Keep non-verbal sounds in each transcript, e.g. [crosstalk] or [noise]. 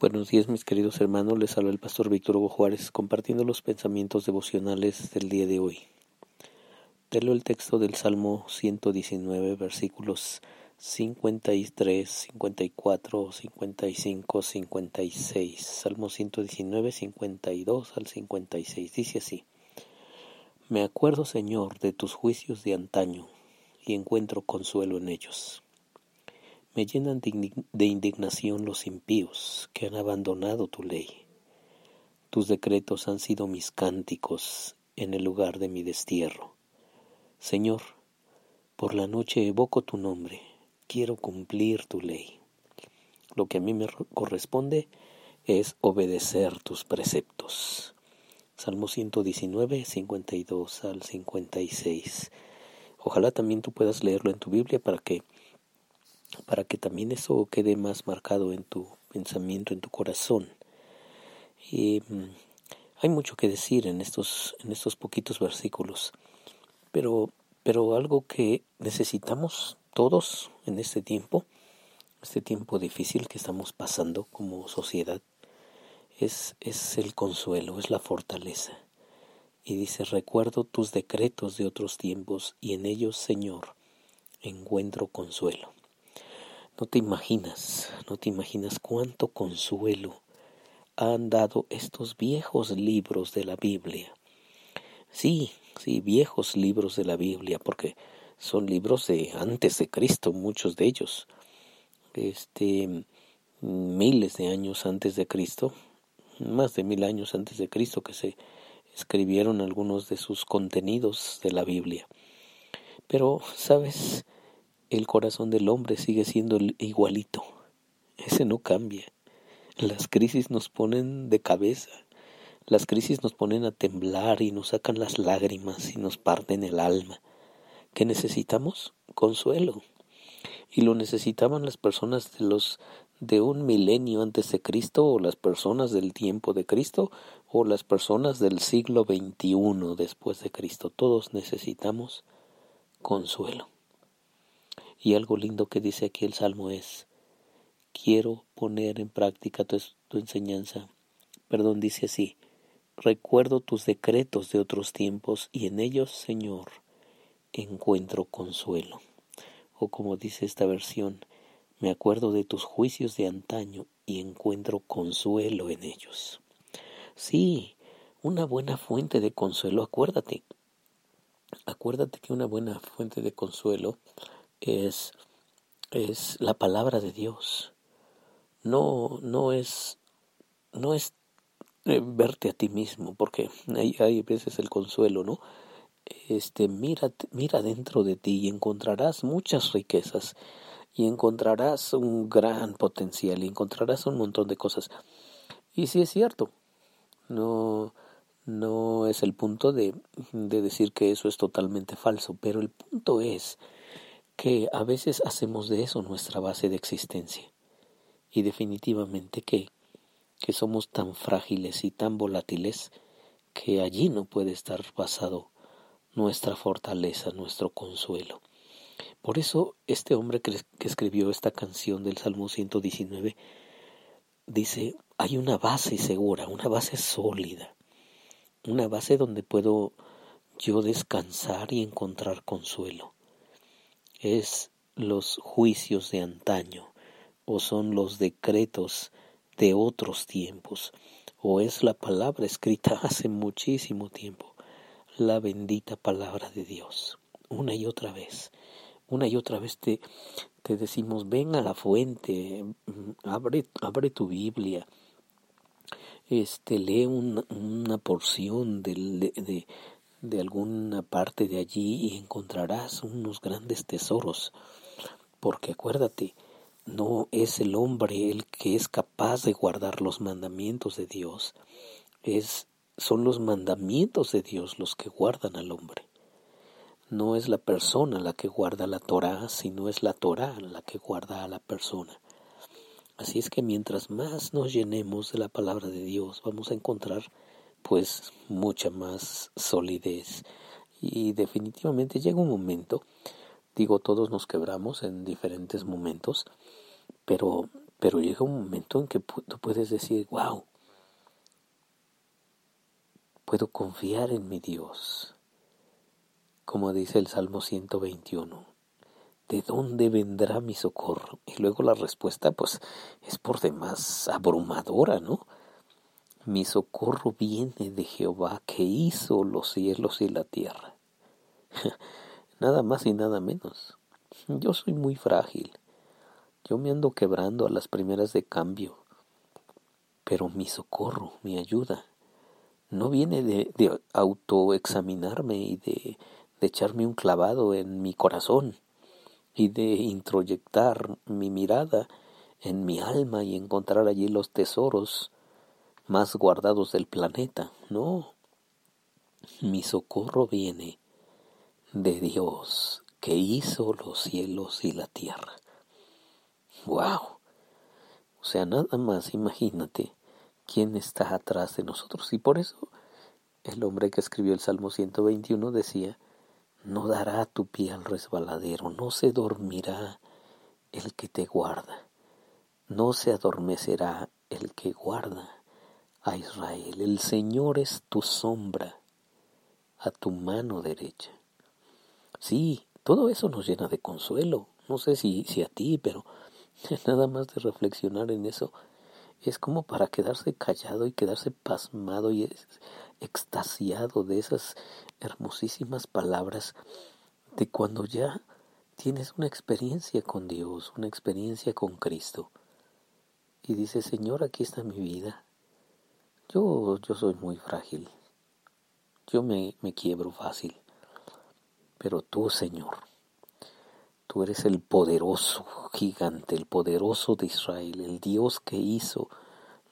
Buenos días mis queridos hermanos, les habla el pastor Víctor Hugo Juárez compartiendo los pensamientos devocionales del día de hoy. Telo el texto del Salmo 119 versículos 53, 54, 55, 56. Salmo 119, 52 al 56. Dice así. Me acuerdo, Señor, de tus juicios de antaño y encuentro consuelo en ellos. Me llenan de indignación los impíos que han abandonado tu ley. Tus decretos han sido mis cánticos en el lugar de mi destierro. Señor, por la noche evoco tu nombre, quiero cumplir tu ley. Lo que a mí me corresponde es obedecer tus preceptos. Salmo 119, 52 al 56. Ojalá también tú puedas leerlo en tu Biblia para que para que también eso quede más marcado en tu pensamiento, en tu corazón. Mm, hay mucho que decir en estos, en estos poquitos versículos, pero, pero algo que necesitamos todos en este tiempo, este tiempo difícil que estamos pasando como sociedad, es, es el consuelo, es la fortaleza. Y dice, recuerdo tus decretos de otros tiempos y en ellos, Señor, encuentro consuelo. No te imaginas, no te imaginas cuánto consuelo han dado estos viejos libros de la Biblia. Sí, sí, viejos libros de la Biblia, porque son libros de antes de Cristo, muchos de ellos. Este miles de años antes de Cristo, más de mil años antes de Cristo que se escribieron algunos de sus contenidos de la Biblia. Pero, ¿sabes? El corazón del hombre sigue siendo igualito. Ese no cambia. Las crisis nos ponen de cabeza. Las crisis nos ponen a temblar y nos sacan las lágrimas y nos parten el alma. ¿Qué necesitamos? Consuelo. Y lo necesitaban las personas de los de un milenio antes de Cristo o las personas del tiempo de Cristo o las personas del siglo XXI después de Cristo. Todos necesitamos consuelo. Y algo lindo que dice aquí el Salmo es, quiero poner en práctica tu, enseñanza. Perdón, dice así, recuerdo tus decretos de otros tiempos y en ellos, Señor, encuentro consuelo. O como dice esta versión, me acuerdo de tus juicios de antaño y encuentro consuelo en ellos. Sí, una buena fuente de consuelo, acuérdate. Acuérdate que una buena fuente de consuelo es, es la palabra de Dios. No, no es, no es eh, verte a ti mismo, porque hay, hay veces el consuelo, ¿no? Este, mira, mira dentro de ti y encontrarás muchas riquezas y encontrarás un gran potencial y encontrarás un montón de cosas. Y sí es cierto, no, no es el punto de, de decir que eso es totalmente falso, pero el punto es que a veces hacemos de eso nuestra base de existencia. Y definitivamente que, que somos tan frágiles y tan volátiles que allí no puede estar basado nuestra fortaleza, nuestro consuelo. Por eso este hombre que, que escribió esta canción del Salmo 119 dice, hay una base segura, una base sólida, una base donde puedo yo descansar y encontrar consuelo es los juicios de antaño, o son los decretos de otros tiempos, o es la palabra escrita [laughs] hace muchísimo tiempo, la bendita palabra de Dios, una y otra vez. Una y otra vez te, te decimos, ven a la fuente, abre, abre tu Biblia, este, lee una, una porción de, de alguna parte de allí y encontrarás unos grandes tesoros, porque acuérdate, no es el hombre el que es capaz de guardar los mandamientos de Dios, es son los mandamientos de Dios los que guardan al hombre. No es la persona la que guarda la Torá, sino es la Torá la que guarda a la persona. Así es que mientras más nos llenemos de la palabra de Dios, vamos a encontrar pues mucha más solidez y definitivamente llega un momento digo todos nos quebramos en diferentes momentos pero Pero llega un momento en que tú puedes decir, wow, puedo confiar en mi Dios. Como dice el Salmo 121, ¿de dónde vendrá mi socorro? Y luego la respuesta pues es por demás abrumadora, ¿no? Mi socorro viene de Jehová que hizo los cielos y la tierra. [laughs] nada más y nada menos. Yo soy muy frágil. Yo me ando quebrando a las primeras de cambio. Pero mi socorro, mi ayuda, no viene de, autoexaminarme y de, de echarme un clavado en mi corazón y de introyectar mi mirada en mi alma y encontrar allí los tesoros más guardados del planeta. No, mi socorro viene de Dios que hizo los cielos y la tierra. ¡Wow! O sea, nada más imagínate quién está atrás de nosotros. Y por eso el hombre que escribió el Salmo 121 decía, no dará tu pie al resbaladero, no se dormirá el que te guarda, no se adormecerá el que guarda a Israel. El Señor es tu sombra a tu mano derecha. Sí, todo eso nos llena de consuelo. No sé si, si a ti, pero [laughs] nada más de reflexionar en eso es como para quedarse callado y quedarse pasmado y extasiado de esas hermosísimas palabras de cuando ya tienes una experiencia con Dios, una experiencia con Cristo. Y dices, Señor, aquí está mi vida. Yo, yo soy muy frágil. Yo me, me quiebro fácil. Pero tú, Señor, tú eres el poderoso gigante, el poderoso de Israel, el Dios que hizo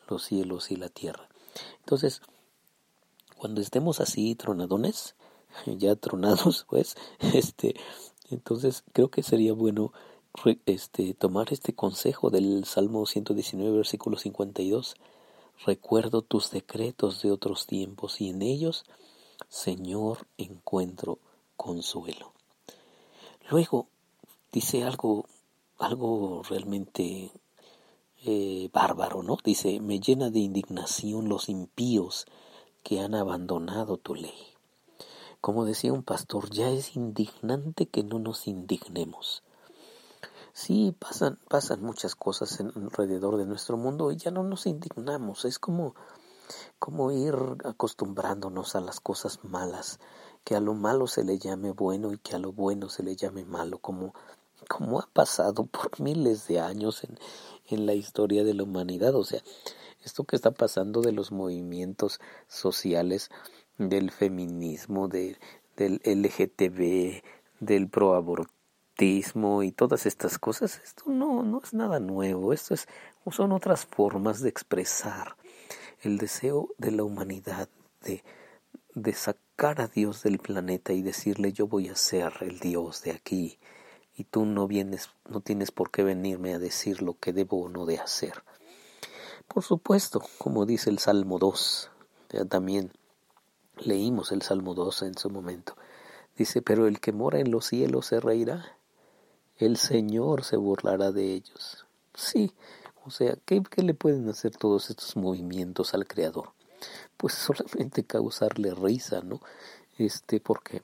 los cielos y la tierra. Entonces, cuando estemos así tronadones, [laughs] ya tronados, pues, [laughs] este, entonces creo que sería bueno este, tomar este consejo del Salmo 119, versículo 52 Recuerdo tus decretos de otros tiempos y en ellos, Señor, encuentro consuelo. Luego dice algo, algo realmente eh, bárbaro, ¿no? Dice, me llena de indignación los impíos que han abandonado tu ley. Como decía un pastor, ya es indignante que no nos indignemos. Sí, pasan, pasan muchas cosas alrededor de nuestro mundo y ya no nos indignamos. Es como, como ir acostumbrándonos a las cosas malas, que a lo malo se le llame bueno y que a lo bueno se le llame malo, como, como ha pasado por miles de años en, en la historia de la humanidad. O sea, esto que está pasando de los movimientos sociales, del feminismo, de, del LGTB, del y todas estas cosas, esto no, no es nada nuevo, esto es, son otras formas de expresar el deseo de la humanidad de, de sacar a Dios del planeta y decirle yo voy a ser el Dios de aquí y tú no vienes, no tienes por qué venirme a decir lo que debo o no de hacer. Por supuesto, como dice el Salmo 2, ya también leímos el Salmo 2 en su momento, dice, pero el que mora en los cielos se reirá el Señor se burlará de ellos. Sí, o sea, ¿qué, le pueden hacer todos estos movimientos al Creador? Pues [laughs] solamente causarle risa, ¿no? Este, porque,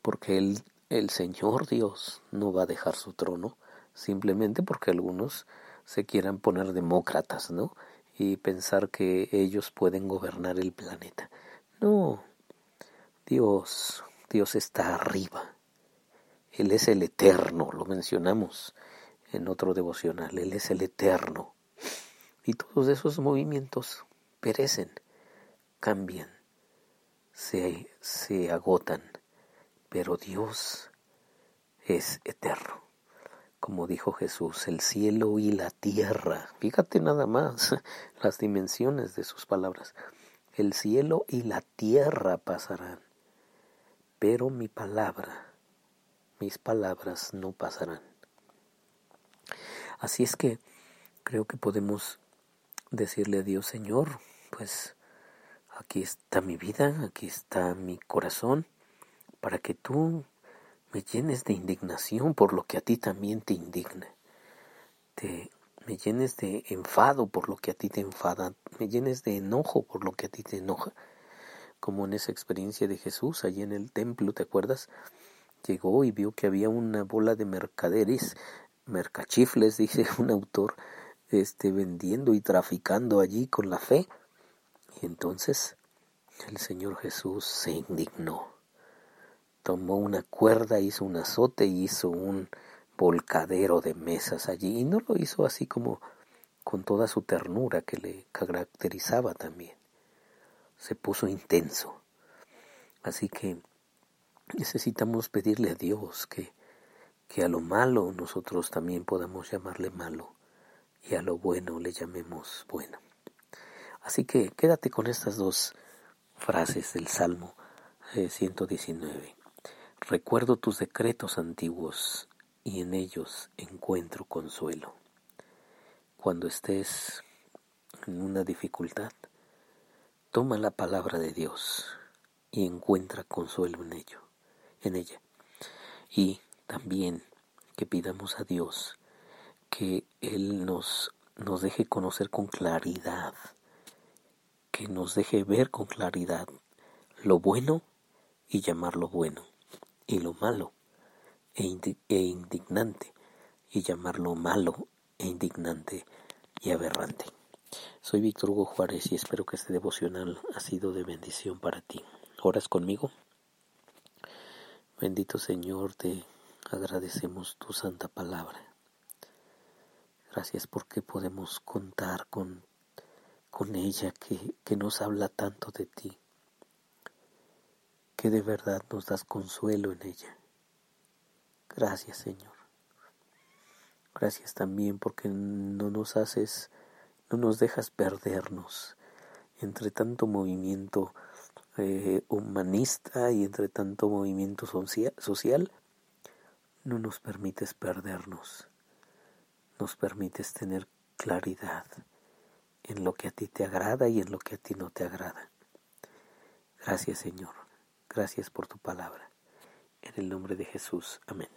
porque el, el Señor Dios no va a dejar su trono, simplemente porque algunos se quieran poner demócratas, ¿no? Y pensar que ellos pueden gobernar el planeta. No, Dios, Dios está arriba. Él es el eterno, lo mencionamos en otro devocional, Él es el eterno. Y todos esos movimientos perecen, cambian, se, se agotan, pero Dios es eterno. Como dijo Jesús, el cielo y la tierra, fíjate nada más [laughs] las dimensiones de sus palabras, el cielo y la tierra pasarán, pero mi palabra mis palabras no pasarán. Así es que creo que podemos decirle a Dios, Señor, pues aquí está mi vida, aquí está mi corazón, para que tú me llenes de indignación por lo que a ti también te indigna. Te, me llenes de enfado por lo que a ti te enfada, me llenes de enojo por lo que a ti te enoja. Como en esa experiencia de Jesús allí en el templo, ¿te acuerdas? Llegó y vio que había una bola de mercaderes, mercachifles, [laughs] dice un autor, este, vendiendo y traficando allí con la fe. Y entonces el Señor Jesús se indignó. Tomó una cuerda, hizo un azote y hizo un volcadero de mesas allí. Y no lo hizo así como con toda su ternura que le caracterizaba también. Se puso intenso. Así que necesitamos pedirle a Dios que, que a lo malo nosotros también podamos llamarle malo y a lo bueno le llamemos bueno. Así que quédate con estas dos frases del Salmo 119. Eh, Recuerdo tus decretos antiguos y en ellos encuentro consuelo. Cuando estés en una dificultad, toma la palabra de Dios y encuentra consuelo en ello, en ella. Y también que pidamos a Dios que Él nos, nos deje conocer con claridad, que nos deje ver con claridad lo bueno y llamarlo bueno, y lo malo e, e, indignante y llamarlo malo e indignante y aberrante. Soy Víctor Hugo Juárez y espero que este devocional ha sido de bendición para ti. ¿Oras conmigo? Bendito Señor, te agradecemos tu santa palabra. Gracias porque podemos contar con, con ella que, que nos habla tanto de ti, que de verdad nos das consuelo en ella. Gracias Señor. Gracias también porque no nos haces, no nos dejas perdernos entre tanto movimiento eh, humanista y entre tanto movimiento social, no nos permites perdernos, nos permites tener claridad en lo que a ti te agrada y en lo que a ti no te agrada. Gracias Señor, gracias por tu palabra. En el nombre de Jesús, amén.